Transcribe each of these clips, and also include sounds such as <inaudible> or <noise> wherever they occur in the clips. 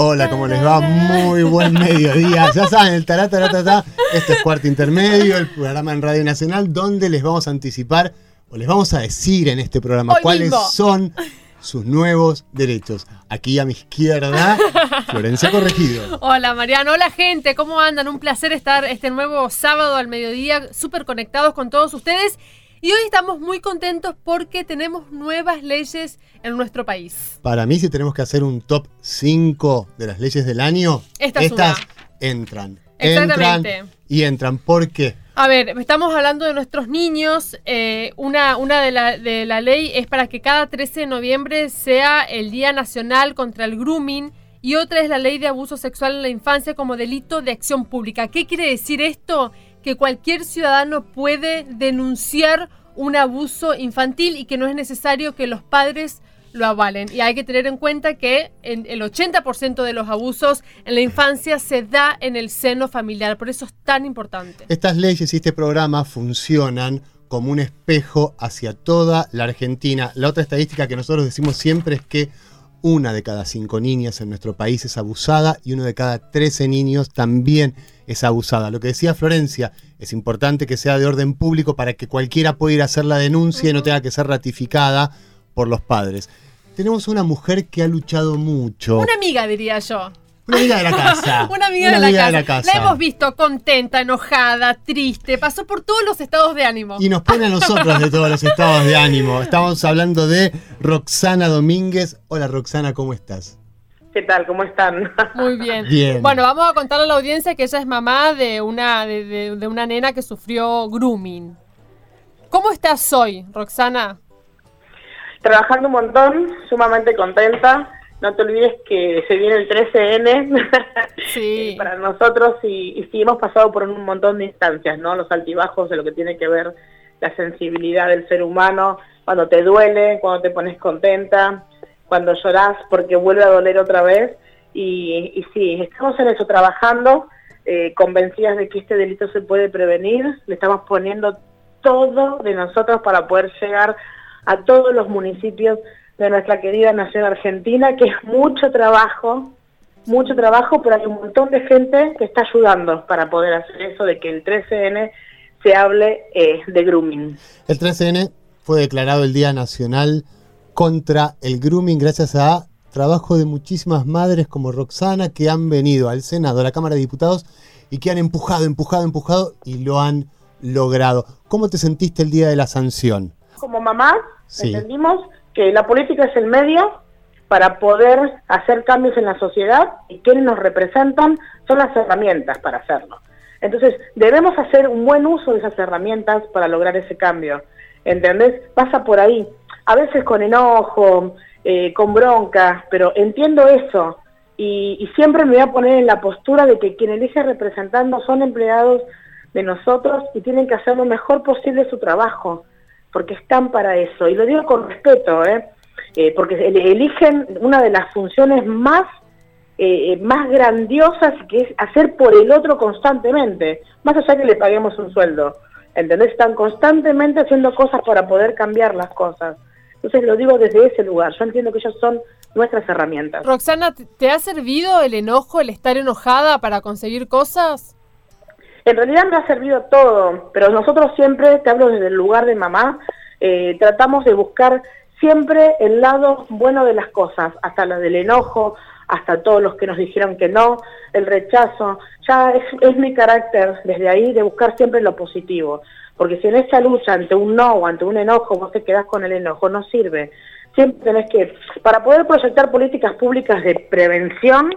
Hola, ¿cómo les va? Muy buen mediodía. Ya saben, el tará. Este es Cuarto Intermedio, el programa en Radio Nacional, donde les vamos a anticipar o les vamos a decir en este programa Hoy cuáles mismo. son sus nuevos derechos. Aquí a mi izquierda, Florencia Corregido. Hola Mariano, hola gente, ¿cómo andan? Un placer estar este nuevo sábado al mediodía súper conectados con todos ustedes. Y hoy estamos muy contentos porque tenemos nuevas leyes en nuestro país. Para mí, si tenemos que hacer un top 5 de las leyes del año, Esta es estas entran. Exactamente. Entran y entran. ¿Por qué? A ver, estamos hablando de nuestros niños. eh, una una de, la, de la ley es para que cada 13 de noviembre sea el Día Nacional contra el Grooming y otra es la ley de abuso sexual en la infancia como delito de acción pública. ¿Qué quiere decir esto? Que cualquier ciudadano puede denunciar un abuso infantil y que no es necesario que los padres lo avalen. Y hay que tener en cuenta que el 80% de los abusos en la infancia se da en el seno familiar. Por eso es tan importante. Estas leyes y este programa funcionan como un espejo hacia toda la Argentina. La otra estadística que nosotros decimos siempre es que una de cada cinco niñas en nuestro país es abusada y uno de cada 13 niños también es abusada. Lo que decía Florencia, es importante que sea de orden público para que cualquiera pueda ir a hacer la denuncia y no tenga que ser ratificada por los padres. Tenemos una mujer que ha luchado mucho. Una amiga, diría yo. Una amiga de la casa. <laughs> Una amiga, de, la casa. La hemos visto contenta, enojada, triste, pasó por todos los estados de ánimo. Y nos pone a nosotros de todos los estados de ánimo. Estamos hablando de Roxana Domínguez. Hola Roxana, ¿cómo estás? ¿Qué tal? ¿Cómo están? <laughs> Muy bien. Bien. Bueno, vamos a contarle a la audiencia que ella es mamá de una, de, de- de una nena que sufrió grooming. ¿Cómo estás hoy, Roxana? Trabajando un montón, sumamente contenta. No te olvides que se viene el 13N <laughs> Sí. para nosotros y, y sí hemos pasado por un montón de instancias, ¿no? Los altibajos de lo que tiene que ver la sensibilidad del ser humano, cuando te duele, cuando te pones contenta, cuando llorás porque vuelve a doler otra vez. Y, y sí, estamos en eso trabajando, eh, convencidas de que este delito se puede prevenir. Le estamos poniendo todo de nosotros para poder llegar a todos los municipios de nuestra querida nación argentina, que es mucho trabajo, mucho trabajo, pero hay un montón de gente que está ayudando para poder hacer eso, de que el 13N se hable eh, de grooming. El 13N fue declarado el Día Nacional contra el Grooming gracias a trabajo de muchísimas madres como Roxana que han venido al Senado, a la Cámara de Diputados y que han empujado, empujado, empujado y lo han logrado. ¿Cómo te sentiste el día de la sanción? Como mamás, Sí. entendimos que la política es el medio para poder hacer cambios en la sociedad y quienes nos representan son las herramientas para hacerlo. Entonces, debemos hacer un buen uso de esas herramientas para lograr ese cambio. ¿Entendés? Pasa por ahí. A veces con enojo, eh, con bronca, pero entiendo eso. Y, siempre me voy a poner en la postura de que quien elige representando son empleados de nosotros y tienen que hacer lo mejor posible su trabajo, porque están para eso. Y lo digo con respeto, ¿eh? Eh, porque el- eligen una de las funciones más eh, más grandiosas que es hacer por el otro constantemente, más allá que le paguemos un sueldo. ¿Entendés? Están constantemente haciendo cosas para poder cambiar las cosas. Entonces lo digo desde ese lugar. Yo entiendo que ellas son nuestras herramientas. Roxana, ¿te- ¿te ha servido el enojo, el estar enojada para conseguir cosas? En realidad me ha servido todo, pero nosotros siempre, te hablo desde el lugar de mamá, eh, tratamos de buscar siempre el lado bueno de las cosas, hasta la del enojo, hasta todos los que nos dijeron que no, el rechazo. Ya es, es mi carácter desde ahí de buscar siempre lo positivo, porque si en esa lucha ante un no o ante un enojo vos te quedás con el enojo, no sirve. Siempre tenés que, para poder proyectar políticas públicas de prevención,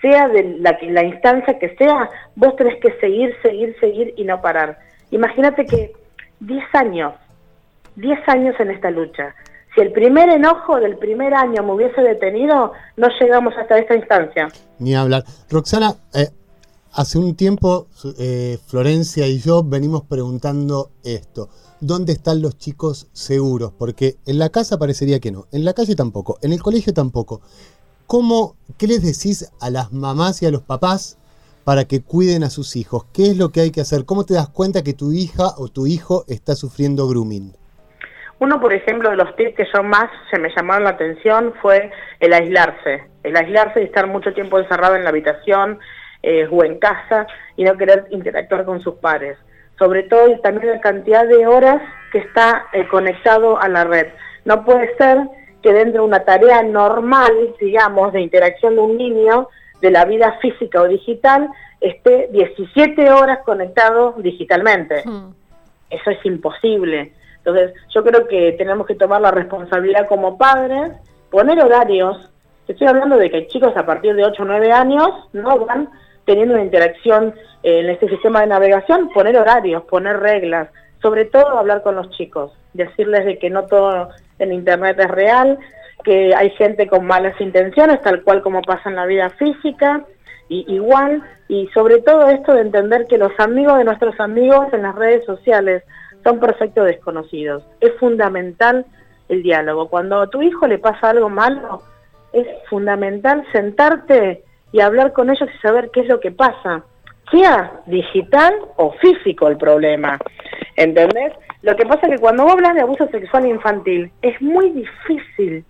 sea de la, la instancia que sea, vos tenés que seguir, seguir, seguir y no parar. Imagínate que 10 años, 10 años en esta lucha. Si el primer enojo del primer año me hubiese detenido, no llegamos hasta esta instancia. Ni hablar. Roxana, eh, hace un tiempo eh, Florencia y yo venimos preguntando esto. ¿Dónde están los chicos seguros? Porque en la casa parecería que no, en la calle tampoco, en el colegio tampoco. ¿Cómo, ¿Qué les decís a las mamás y a los papás para que cuiden a sus hijos? ¿Qué es lo que hay que hacer? ¿Cómo te das cuenta que tu hija o tu hijo está sufriendo grooming? Uno, por ejemplo, de los tips que yo más se me llamaron la atención fue el aislarse. El aislarse y estar mucho tiempo encerrado en la habitación eh, o en casa y no querer interactuar con sus pares. Sobre todo y también la cantidad de horas que está eh, conectado a la red. No puede ser que dentro de una tarea normal, digamos, de interacción de un niño, de la vida física o digital, esté 17 horas conectado digitalmente. Hmm. Eso es imposible. Entonces, yo creo que tenemos que tomar la responsabilidad como padres, poner horarios. Estoy hablando de que chicos a partir de 8 o 9 años no van teniendo una interacción en este sistema de navegación, poner horarios, poner reglas, sobre todo hablar con los chicos, decirles de que no todo en Internet es real, que hay gente con malas intenciones, tal cual como pasa en la vida física, y igual, y sobre todo esto de entender que los amigos de nuestros amigos en las redes sociales son perfectos desconocidos. Es fundamental el diálogo. Cuando a tu hijo le pasa algo malo, es fundamental sentarte y hablar con ellos y saber qué es lo que pasa, sea digital o físico el problema. ¿Entendés? Lo que pasa es que cuando vos hablas de abuso sexual infantil, es muy difícil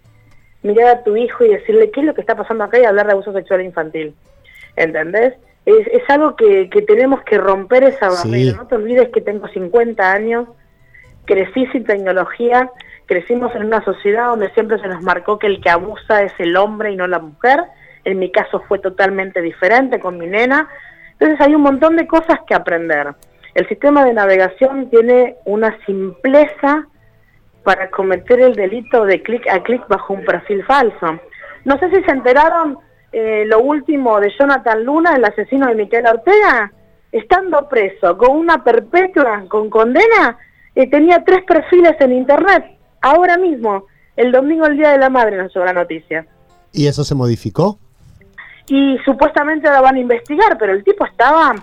mirar a tu hijo y decirle qué es lo que está pasando acá y hablar de abuso sexual infantil. ¿Entendés? Es, algo que, tenemos que romper esa barrera. No te olvides que tengo 50 años, crecí sin tecnología, crecimos en una sociedad donde siempre se nos marcó que el que abusa es el hombre y no la mujer. En mi caso fue totalmente diferente con mi nena. Entonces hay un montón de cosas que aprender. El sistema de navegación tiene una simpleza para cometer el delito de clic a clic bajo un perfil falso. No sé si se enteraron eh, lo último de Jonathan Luna, el asesino de Miquel Ortega, estando preso con una perpetua, con condena, eh, tenía tres perfiles en internet, ahora mismo, el domingo, el Día de la Madre, nos llegó la noticia. ¿Y eso se modificó? Y supuestamente ahora van a investigar, pero el tipo estaba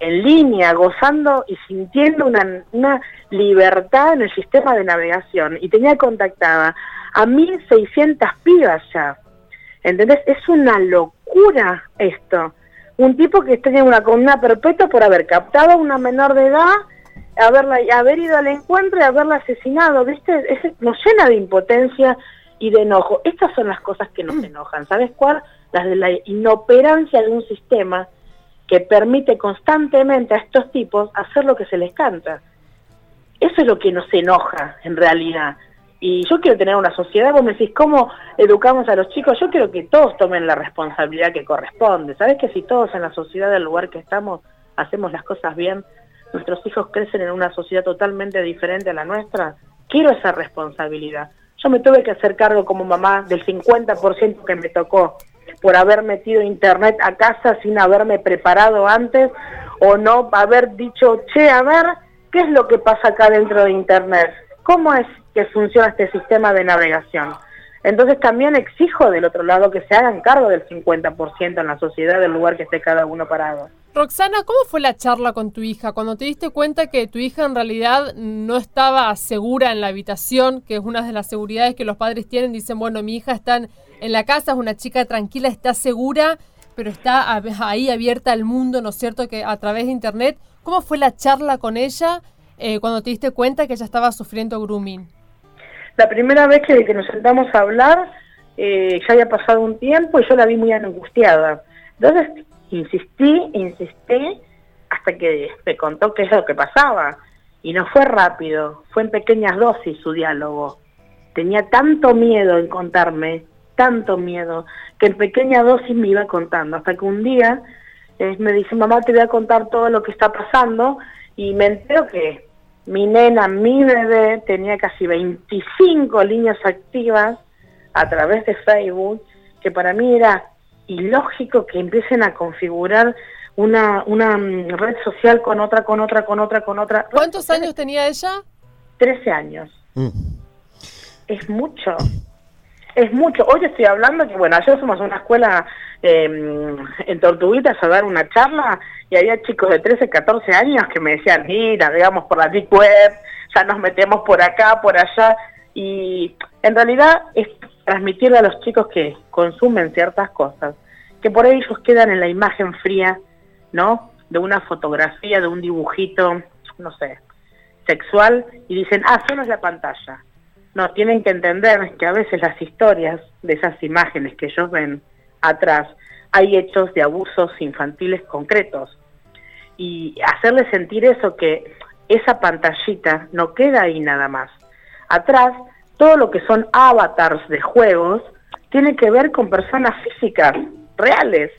en línea, gozando y sintiendo una, una libertad en el sistema de navegación y tenía contactada a 1.600 pibas ya. ¿Entendés? Es una locura esto. Un tipo que tenía una condena perpetua por haber captado a una menor de edad, haberla, haber ido al encuentro y haberla asesinado, ¿viste? nos llena de impotencia y de enojo. Estas son las cosas que nos mm. enojan. ¿Sabes cuál? Las de la inoperancia de un sistema que permite constantemente a estos tipos hacer lo que se les canta. Eso es lo que nos enoja en realidad. Y yo quiero tener una sociedad, vos me decís, ¿cómo educamos a los chicos? Yo quiero que todos tomen la responsabilidad que corresponde. ¿Sabes que si todos en la sociedad del lugar que estamos hacemos las cosas bien, nuestros hijos crecen en una sociedad totalmente diferente a la nuestra? Quiero esa responsabilidad. Yo me tuve que hacer cargo como mamá del 50% que me tocó por haber metido internet a casa sin haberme preparado antes o no haber dicho, che, a ver, ¿qué es lo que pasa acá dentro de internet? ¿Cómo es que funciona este sistema de navegación. Entonces también exijo del otro lado que se hagan cargo del 50% en la sociedad del lugar que esté cada uno parado. Roxana, ¿cómo fue la charla con tu hija cuando te diste cuenta que tu hija en realidad no estaba segura en la habitación, que es una de las seguridades que los padres tienen? Dicen, bueno, mi hija está en la casa, es una chica tranquila, está segura, pero está ahí abierta al mundo, ¿no es cierto?, que a través de Internet. ¿Cómo fue la charla con ella eh, cuando te diste cuenta que ella estaba sufriendo grooming? La primera vez que, nos sentamos a hablar, eh, ya había pasado un tiempo y yo la vi muy angustiada. Entonces insistí, insistí, hasta que me contó qué es lo que pasaba. Y no fue rápido, fue en pequeñas dosis su diálogo. Tenía tanto miedo en contarme, tanto miedo, que en pequeña dosis me iba contando. Hasta que un día eh, me dice, mamá, te voy a contar todo lo que está pasando. Y me entero que mi nena, mi bebé, tenía casi 25 líneas activas a través de Facebook, que para mí era ilógico que empiecen a configurar una, una mm, red social con otra, con otra, con otra, con otra. ¿Cuántos años tenía ella? 13 años. Mm. Es mucho. Es mucho. Hoy estoy hablando que, bueno, ayer somos una escuela em, en Tortuguitas a dar una charla y había chicos de 13, 14 años que me decían, mira, digamos por la Deep Web, ya nos metemos por acá, por allá, y en realidad es transmitirle a los chicos que consumen ciertas cosas, que por ahí ellos quedan en la imagen fría, ¿no? De una fotografía, de un dibujito, no sé, sexual, y dicen, ah, solo es la pantalla. No, tienen que entender que a veces las historias de esas imágenes que ellos ven atrás, hay hechos de abusos infantiles concretos. Y hacerles sentir eso, que esa pantallita no queda ahí nada más. Atrás, todo lo que son avatars de juegos tiene que ver con personas físicas, reales.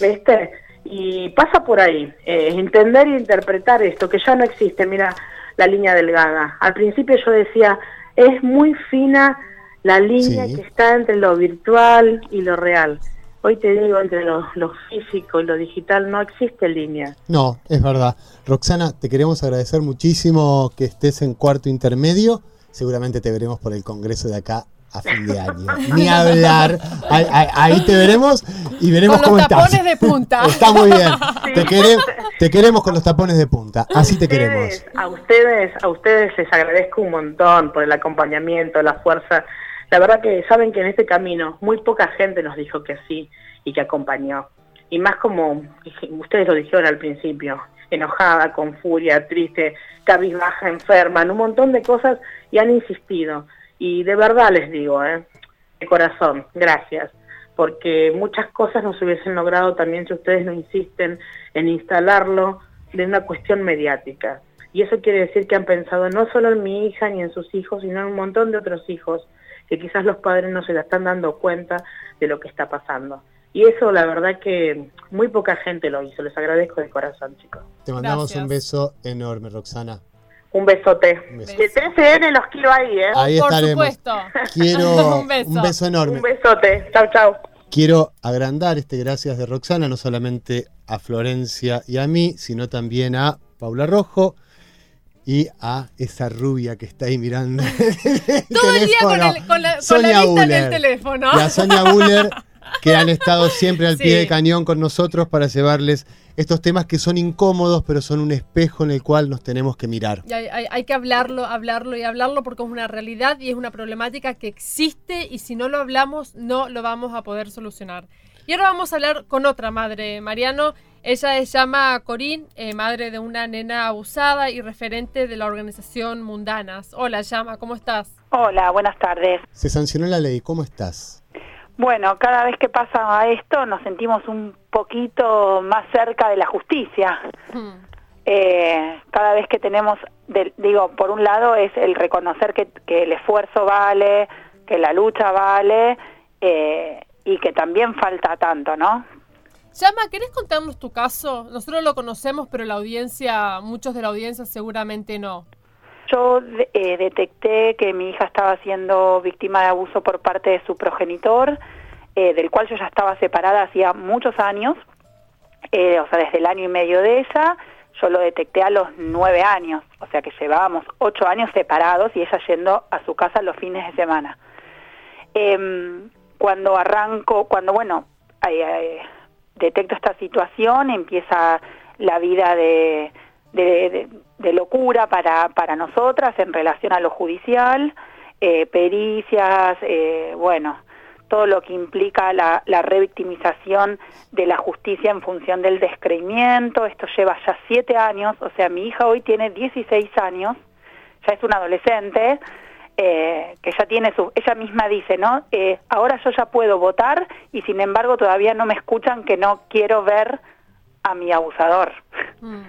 ¿Viste? Y pasa por ahí, eh, entender e interpretar esto, que ya no existe, mira, la línea delgada. Al principio yo decía, es muy fina la línea que está entre lo virtual y lo real. Hoy te digo, entre lo, físico y lo digital no existe línea. No, es verdad. Roxana, te queremos agradecer muchísimo que estés en cuarto intermedio. Seguramente te veremos por el congreso de acá a fin de año. <laughs> Ni hablar. Ahí, te veremos y veremos con cómo los tapones de punta. <laughs> Está muy bien. Te, queremos con los tapones de punta. Así te queremos. A ustedes, a ustedes les agradezco un montón por el acompañamiento, la fuerza la verdad que saben que en este camino muy poca gente nos dijo que sí y que acompañó. Y más como ustedes lo dijeron al principio, enojada, con furia, triste, cabizbaja, enferma, en un montón de cosas y han insistido. Y de verdad les digo, ¿eh? de corazón, gracias, porque muchas cosas no se hubiesen logrado también si ustedes no insisten en instalarlo de una cuestión mediática. Y eso quiere decir que han pensado no solo en mi hija ni en sus hijos, sino en un montón de otros hijos que quizás los padres no se la están dando cuenta de lo que está pasando. Y eso la verdad que muy poca gente lo hizo. Les agradezco de corazón, chicos. Te mandamos un beso enorme, Roxana. Un besote. De 13N los quiero ahí, ¿eh? Ahí Por estaremos. supuesto. Quiero <laughs> un, beso. un beso enorme. Un besote. Chau, chau. Quiero agrandar este gracias de Roxana, no solamente a Florencia y a mí, sino también a Paula Rojo, y a esa rubia que está ahí mirando. <laughs> Todo el día con, el, con la, con la vista en el teléfono. Y a Sonia Buller, que han <laughs> estado siempre al pie de cañón con nosotros para llevarles estos temas que son incómodos, pero son un espejo en el cual nos tenemos que mirar. hay, hay, hay, que hablarlo, hablarlo y hablarlo porque es una realidad y es una problemática que existe y si no lo hablamos no lo vamos a poder solucionar. Y ahora vamos a hablar con otra madre, Mariano. Ella se llama Corín, eh, madre de una nena abusada y referente de la organización Mundanas. Hola, Llama, ¿cómo estás? Hola, buenas tardes. Se sancionó la ley, ¿cómo estás? Bueno, cada vez que pasa esto nos sentimos un poquito más cerca de la justicia. Hmm. Eh, cada vez que tenemos, digo, por un lado es el reconocer que, el esfuerzo vale, que la lucha vale, eh, y que también falta tanto, ¿no? Llama, ¿querés contarnos tu caso? Nosotros lo conocemos, pero la audiencia, muchos de la audiencia seguramente no. Yo eh, detecté que mi hija estaba siendo víctima de abuso por parte de su progenitor, eh, del cual yo ya estaba separada hacía muchos años, eh, o sea, desde el año y medio de ella. Yo lo detecté a los nueve años, o sea que llevábamos ocho años separados y ella yendo a su casa los fines de semana. Em, cuando arranco, cuando, bueno, detecto esta situación, empieza la vida de, de, locura para, para nosotras en relación a lo judicial, eh, pericias, eh, bueno, todo lo que implica la, la revictimización de la justicia en función del descreimiento. Esto lleva ya siete años, o sea, mi hija hoy tiene 16 años, ya es una adolescente, eh, que ya tiene su, ella misma dice, ¿no? Eh, ahora yo ya puedo votar y sin embargo todavía no me escuchan que no quiero ver a mi abusador, mm.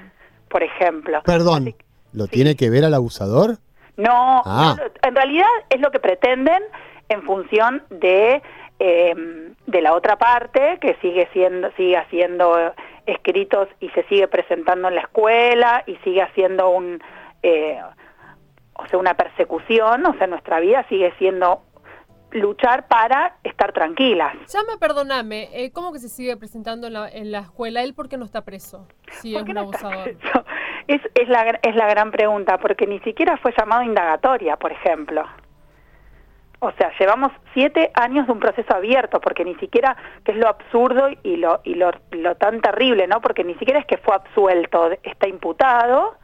por ejemplo. Perdón, ¿lo tiene que ver al abusador? No, ah. en realidad es lo que pretenden en función de em, de la otra parte que sigue siendo sigue haciendo escritos y se sigue presentando en la escuela y sigue haciendo un eh, o sea, una persecución, o sea, nuestra vida sigue siendo luchar para estar tranquilas. Llama, perdóname, eh, ¿cómo que se sigue presentando en la, en la escuela? ¿Él por qué no está preso? Si es un abusador. <laughs> Es, es, la, es la gran pregunta, porque ni siquiera fue llamado indagatoria, por ejemplo. O sea, llevamos siete años de un proceso abierto, porque ni siquiera, que es lo absurdo y lo, y lo, lo tan terrible, ¿no? Porque ni siquiera es que fue absuelto, está imputado,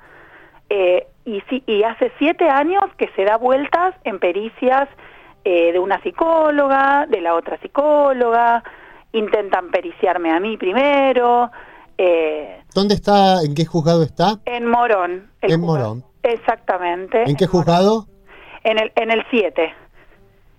eh, y, sí, y hace siete años que se da vueltas en pericias eh, de una psicóloga, de la otra psicóloga, intentan periciarme a mí primero. Eh, ¿Dónde está, en qué juzgado está? En Morón. en Morón. Exactamente. ¿En qué juzgado? En el en el 7.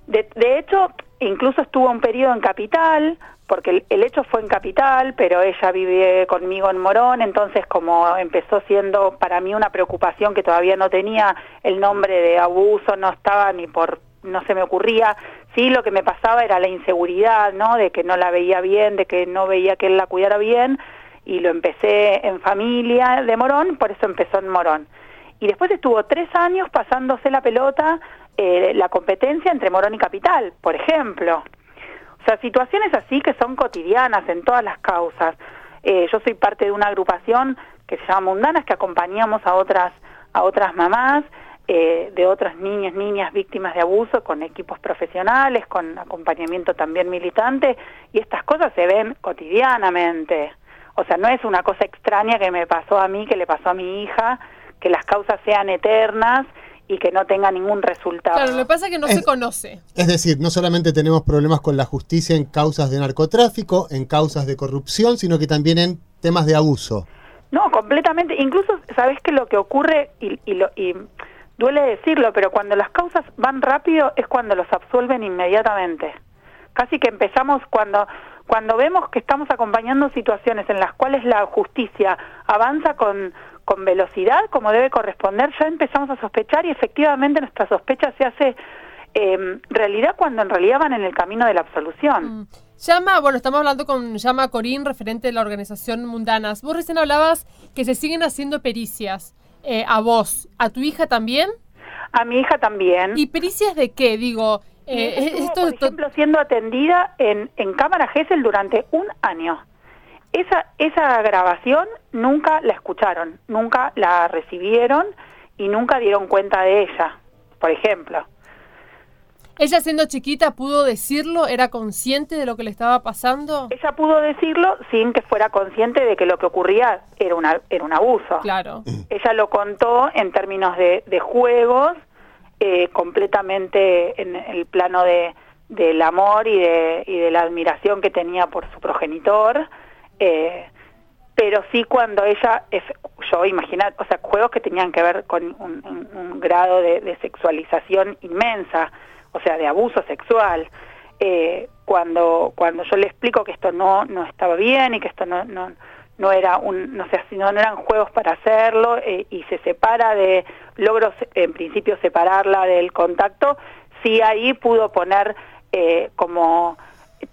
De, de hecho, incluso estuvo un periodo en Capital, porque el, hecho fue en Capital, pero ella vive conmigo en Morón, entonces como empezó siendo para mí una preocupación que todavía no tenía el nombre de abuso, no estaba ni por, no se me ocurría, sí lo que me pasaba era la inseguridad, ¿no? De que no la veía bien, de que no veía que él la cuidara bien, y lo empecé en familia de Morón, por eso empezó en Morón. Y después estuvo tres años pasándose la pelota, eh, la competencia entre Morón y Capital, por ejemplo. O sea, situaciones así que son cotidianas en todas las causas. Eh, yo soy parte de una agrupación que se llama Mundanas, que acompañamos a otras, a otras mamás eh, de otras niñas, niñas víctimas de abuso con equipos profesionales, con acompañamiento también militante, y estas cosas se ven cotidianamente. O sea, no es una cosa extraña que me pasó a mí, que le pasó a mi hija, que las causas sean eternas y que no tenga ningún resultado. Claro, lo que pasa es que no se conoce. Es decir, no solamente tenemos problemas con la justicia en causas de narcotráfico, en causas de corrupción, sino que también en temas de abuso. No, completamente. Incluso, ¿sabes que lo que ocurre, y, y, lo, y duele decirlo, pero cuando las causas van rápido es cuando los absuelven inmediatamente. Casi que empezamos cuando cuando vemos que estamos acompañando situaciones en las cuales la justicia avanza con, con velocidad, como debe corresponder, ya empezamos a sospechar y efectivamente nuestra sospecha se hace eh, realidad cuando en realidad van en el camino de la absolución. Mm. Llama, bueno, estamos hablando con Llama Corín, referente de la organización Mundanas. Vos recién hablabas que se siguen haciendo pericias. Eh, ¿A vos? ¿A tu hija también? A mi hija también. ¿Y pericias de qué? Digo, eh, esto, por ejemplo, siendo atendida en, en Cámara Gesell durante un año. Esa, esa grabación nunca la escucharon, nunca la recibieron y nunca dieron cuenta de ella, por ejemplo. ¿Ella siendo chiquita pudo decirlo? ¿Era consciente de lo que le estaba pasando? Ella pudo decirlo sin que fuera consciente de que lo que ocurría era, una, era un abuso. Claro. Ella lo contó en términos de, de juegos, eh, completamente en el plano de, del amor y de, y de la admiración que tenía por su progenitor eh, pero sí cuando ella, yo imaginar, o sea, juegos que tenían que ver con un, grado de, sexualización inmensa, o sea, de abuso sexual. Eh, cuando cuando yo le explico que esto no no estaba bien y que esto no no, no era un no sé no, no eran juegos para hacerlo eh, y se separa de logro en principio separarla del contacto sí ahí pudo poner eh, como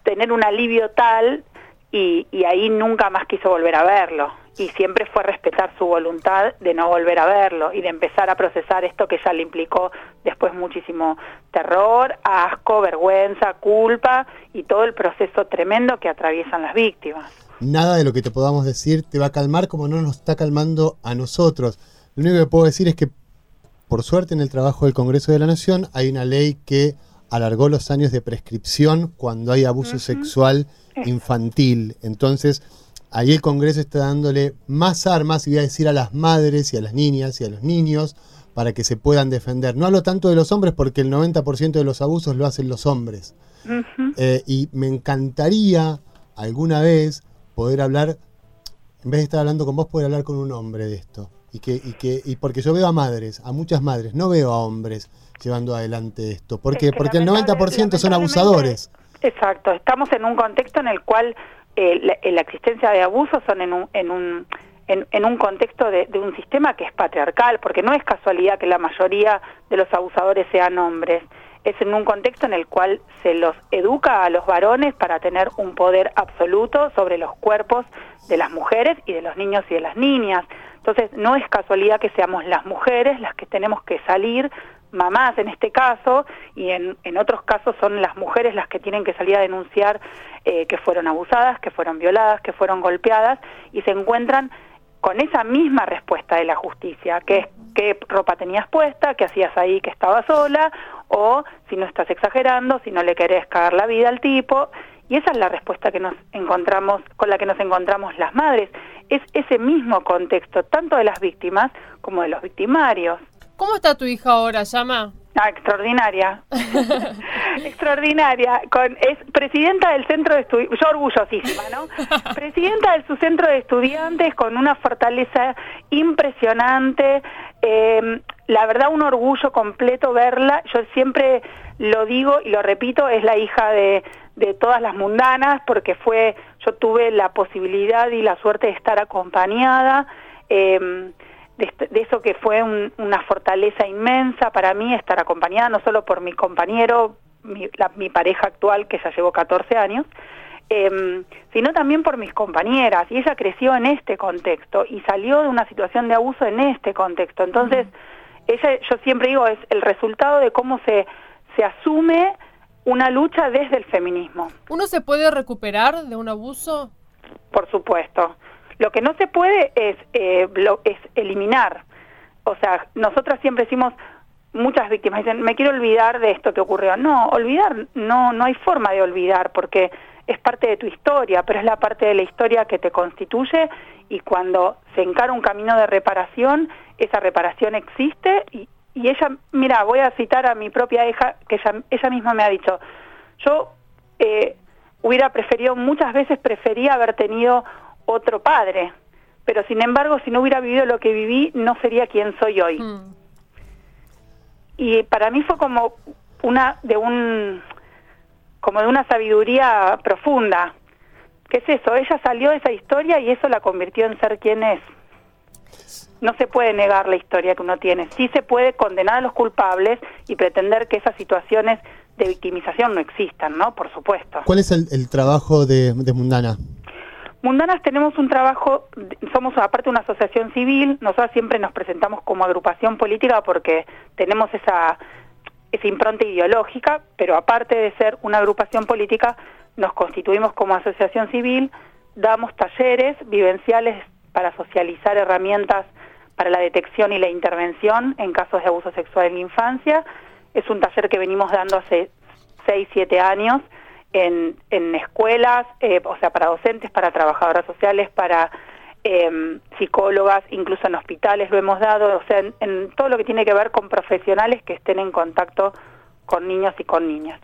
tener un alivio tal y, ahí nunca más quiso volver a verlo y siempre fue respetar su voluntad de no volver a verlo y de empezar a procesar esto que ya le implicó después muchísimo terror, asco, vergüenza, culpa y todo el proceso tremendo que atraviesan las víctimas. Nada de lo que te podamos decir te va a calmar como no nos está calmando a nosotros. Lo único que puedo decir es que por suerte en el trabajo del Congreso de la Nación hay una ley que alargó los años de prescripción cuando hay abuso sexual infantil. Entonces, ahí el Congreso está dándole más armas, y voy a decir a las madres y a las niñas y a los niños, para que se puedan defender. No hablo tanto de los hombres porque el 90% de los abusos lo hacen los hombres. Eh, y me encantaría alguna vez poder hablar, en vez de estar hablando con vos, poder hablar con un hombre de esto. Y que, y que, y porque yo veo a madres, a muchas madres, no veo a hombres llevando adelante esto. ¿Por qué? Porque el 90% son abusadores. Exacto, estamos en un contexto en el cual eh, la, eh, existencia de abusos son en un, en un, en, un contexto de, de, un sistema que es patriarcal, porque no es casualidad que la mayoría de los abusadores sean hombres, es en un contexto en el cual se los educa a los varones para tener un poder absoluto sobre los cuerpos de las mujeres y de los niños y de las niñas. Entonces, no es casualidad que seamos las mujeres las que tenemos que salir mamás en este caso, y en, en, otros casos son las mujeres las que tienen que salir a denunciar eh, que fueron abusadas, que fueron violadas, que fueron golpeadas, y se encuentran con esa misma respuesta de la justicia, que es qué ropa tenías puesta, qué hacías ahí que estaba sola, o si no estás exagerando, si no le querés cagar la vida al tipo. Y esa es la respuesta que nos encontramos, con la que nos encontramos las madres. Es ese mismo contexto, tanto de las víctimas como de los victimarios. ¿Cómo está tu hija ahora, Llama? Ah, extraordinaria. <laughs> extraordinaria. Con, es presidenta del centro de estudiantes, yo orgullosísima, ¿no? <laughs> presidenta de su centro de estudiantes con una fortaleza impresionante. Eh, la verdad, un orgullo completo verla. Yo siempre lo digo y lo repito, es la hija de, de todas las mundanas, porque fue, yo tuve la posibilidad y la suerte de estar acompañada. Eh, de, eso que fue una fortaleza inmensa para mí estar acompañada no solo por mi compañero, mi, mi pareja actual que ya llevo 14 años, eh, sino también por mis compañeras. Y ella creció en este contexto y salió de una situación de abuso en este contexto. Entonces, ella, yo siempre digo, es el resultado de cómo se, se asume una lucha desde el feminismo. ¿Uno se puede recuperar de un abuso? Por supuesto. Lo que no se puede es, eh, es eliminar. O sea, nosotras siempre decimos, muchas víctimas dicen, me quiero olvidar de esto que ocurrió. No, olvidar, no, no hay forma de olvidar porque es parte de tu historia, pero es la parte de la historia que te constituye y cuando se encara un camino de reparación, esa reparación existe y, y ella, mira, voy a citar a mi propia hija, que ella, ella misma me ha dicho, yo eh, hubiera preferido, muchas veces prefería haber tenido otro padre. Pero sin embargo, si no hubiera vivido lo que viví, no sería quien soy hoy. Hmm. Y para mí fue como una de un como de una sabiduría profunda. ¿Qué es eso? Ella salió de esa historia y eso la convirtió en ser quien es. No se puede negar la historia que uno tiene. Sí se puede condenar a los culpables y pretender que esas situaciones de victimización no existan, ¿no? Por supuesto. ¿Cuál es el, trabajo de, de Mundana? Mundanas tenemos un trabajo, somos aparte una asociación civil, nosotros siempre nos presentamos como agrupación política porque tenemos esa, impronta ideológica, pero aparte de ser una agrupación política, nos constituimos como asociación civil, damos talleres vivenciales para socializar herramientas para la detección y la intervención en casos de abuso sexual en la infancia. Es un taller que venimos dando hace 6, 7 años en, escuelas, eh, o sea, para docentes, para trabajadoras sociales, para eh, psicólogas, incluso en hospitales lo hemos dado, o sea, en, todo lo que tiene que ver con profesionales que estén en contacto con niños y con niñas.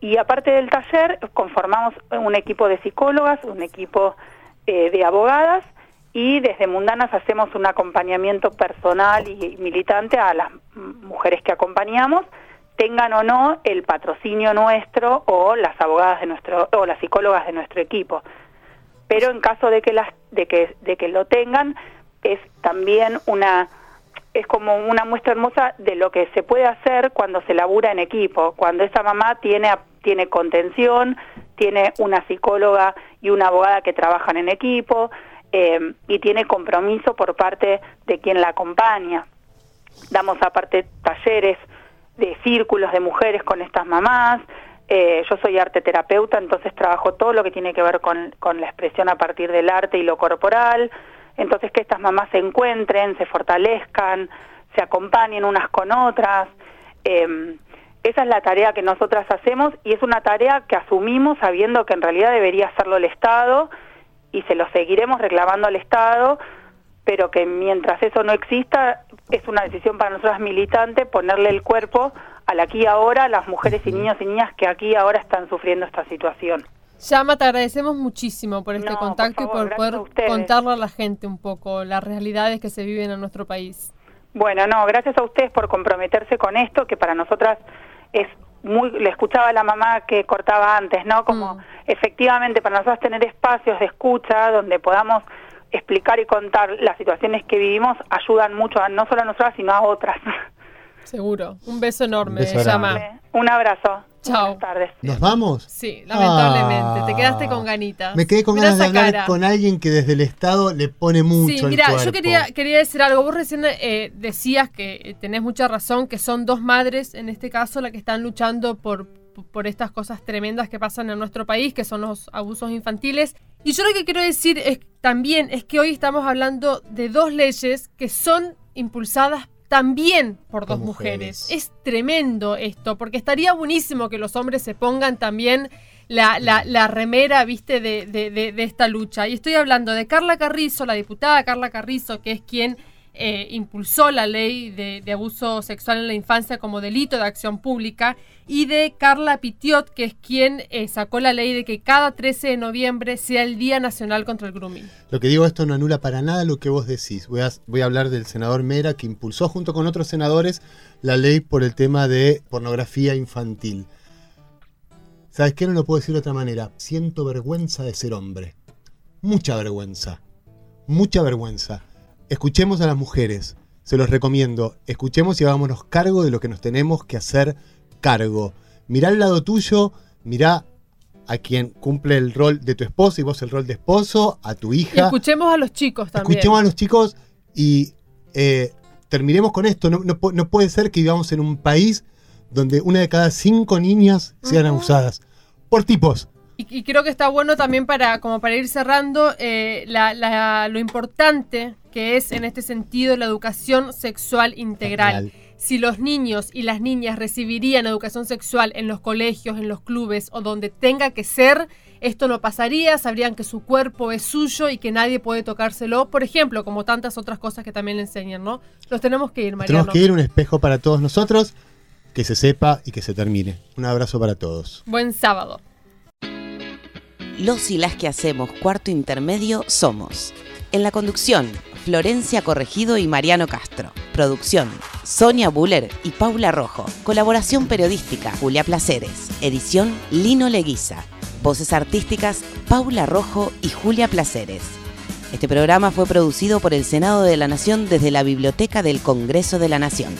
Y aparte del taller, conformamos un equipo de psicólogas, un equipo eh, de abogadas y desde Mundanas hacemos un acompañamiento personal y militante a las mujeres que acompañamos tengan o no el patrocinio nuestro o las abogadas de nuestro o las psicólogas de nuestro equipo. Pero en caso de que las de que de que lo tengan es también una es como una muestra hermosa de lo que se puede hacer cuando se labura en equipo, cuando esa mamá tiene tiene contención, tiene una psicóloga y una abogada que trabajan en equipo eh, y tiene compromiso por parte de quien la acompaña. Damos aparte talleres de círculos de mujeres con estas mamás. Eh, yo soy arte terapeuta, entonces trabajo todo lo que tiene que ver con, con, la expresión a partir del arte y lo corporal. Entonces que estas mamás se encuentren, se fortalezcan, se acompañen unas con otras. Eh, esa es la tarea que nosotras hacemos y es una tarea que asumimos sabiendo que en realidad debería hacerlo el Estado y se lo seguiremos reclamando al Estado pero que mientras eso no exista, es una decisión para nosotras militantes ponerle el cuerpo al aquí y ahora a las mujeres y niños y niñas que aquí y ahora están sufriendo esta situación. Llama, te agradecemos muchísimo por este contacto y por poder contarle a la gente un poco las realidades que se viven en nuestro país. Bueno, no, gracias a ustedes por comprometerse con esto, que para nosotras es muy, le escuchaba a la mamá que cortaba antes, ¿no? Como mm. efectivamente para nosotras tener espacios de escucha donde podamos explicar y contar las situaciones que vivimos ayudan mucho a no solo a nosotras, sino a otras. Seguro. Un beso enorme, Un abrazo. Chao. Buenas tardes. ¿Nos vamos? Sí, lamentablemente. Te quedaste con ganitas. Me quedé con ganas de hablar con alguien que desde el Estado le pone mucho. Sí, mira, yo quería, quería decir algo. Vos recién eh, decías que tenés mucha razón, que son dos madres, en este caso, las que están luchando por, por estas cosas tremendas que pasan en nuestro país, que son los abusos infantiles. Y yo lo que quiero decir es también es que hoy estamos hablando de dos leyes que son impulsadas también por dos mujeres. mujeres. Es tremendo esto, porque estaría buenísimo que los hombres se pongan también la, la- la remera, viste, de, de- de- de esta lucha. Y estoy hablando de Carla Carrizo, la diputada Carla Carrizo, que es quien eh, impulsó la ley de, abuso sexual en la infancia como delito de acción pública, y de Carla Pitiot, que es quien eh, sacó la ley de que cada 13 de noviembre sea el Día Nacional contra el Grooming. Lo que digo, esto no anula para nada lo que vos decís. Voy a, voy a hablar del senador Mera, que impulsó junto con otros senadores la ley por el tema de pornografía infantil. ¿Sabes qué? No lo puedo decir de otra manera. Siento vergüenza de ser hombre. Mucha vergüenza. Mucha vergüenza. Escuchemos a las mujeres. Se los recomiendo. Escuchemos y hagámonos cargo de lo que nos tenemos que hacer cargo. Mirá al lado tuyo, mirá a quien cumple el rol de tu esposo y vos el rol de esposo, a tu Y hija. escuchemos a los chicos también. Escuchemos a los chicos y eh, terminemos con esto. No, no pu- no puede ser que vivamos en un país donde una de cada cinco niñas sean abusadas por tipos. Y, y creo que está bueno también para, como para ir cerrando, eh, la- la- lo importante que es en este sentido la educación sexual integral. Integral. Si los niños y las niñas recibirían educación sexual en los colegios, en los clubes o donde tenga que ser, esto no pasaría, sabrían que su cuerpo es suyo y que nadie puede tocárselo, por ejemplo, como tantas otras cosas que también le enseñan, ¿no? Los tenemos que ir, Mariano. Tenemos que ir un espejo para todos nosotros, que se sepa y que se termine. Un abrazo para todos. Buen sábado. Los y las que hacemos cuarto intermedio somos. En la conducción, Florencia Corregido y Mariano Castro. Producción, Sonia Buller y Paula Rojo. Colaboración periodística, Julia Placeres. Edición, Lino Leguiza. Voces artísticas, Paula Rojo y Julia Placeres. Este programa fue producido por el Senado de la Nación desde la Biblioteca del Congreso de la Nación.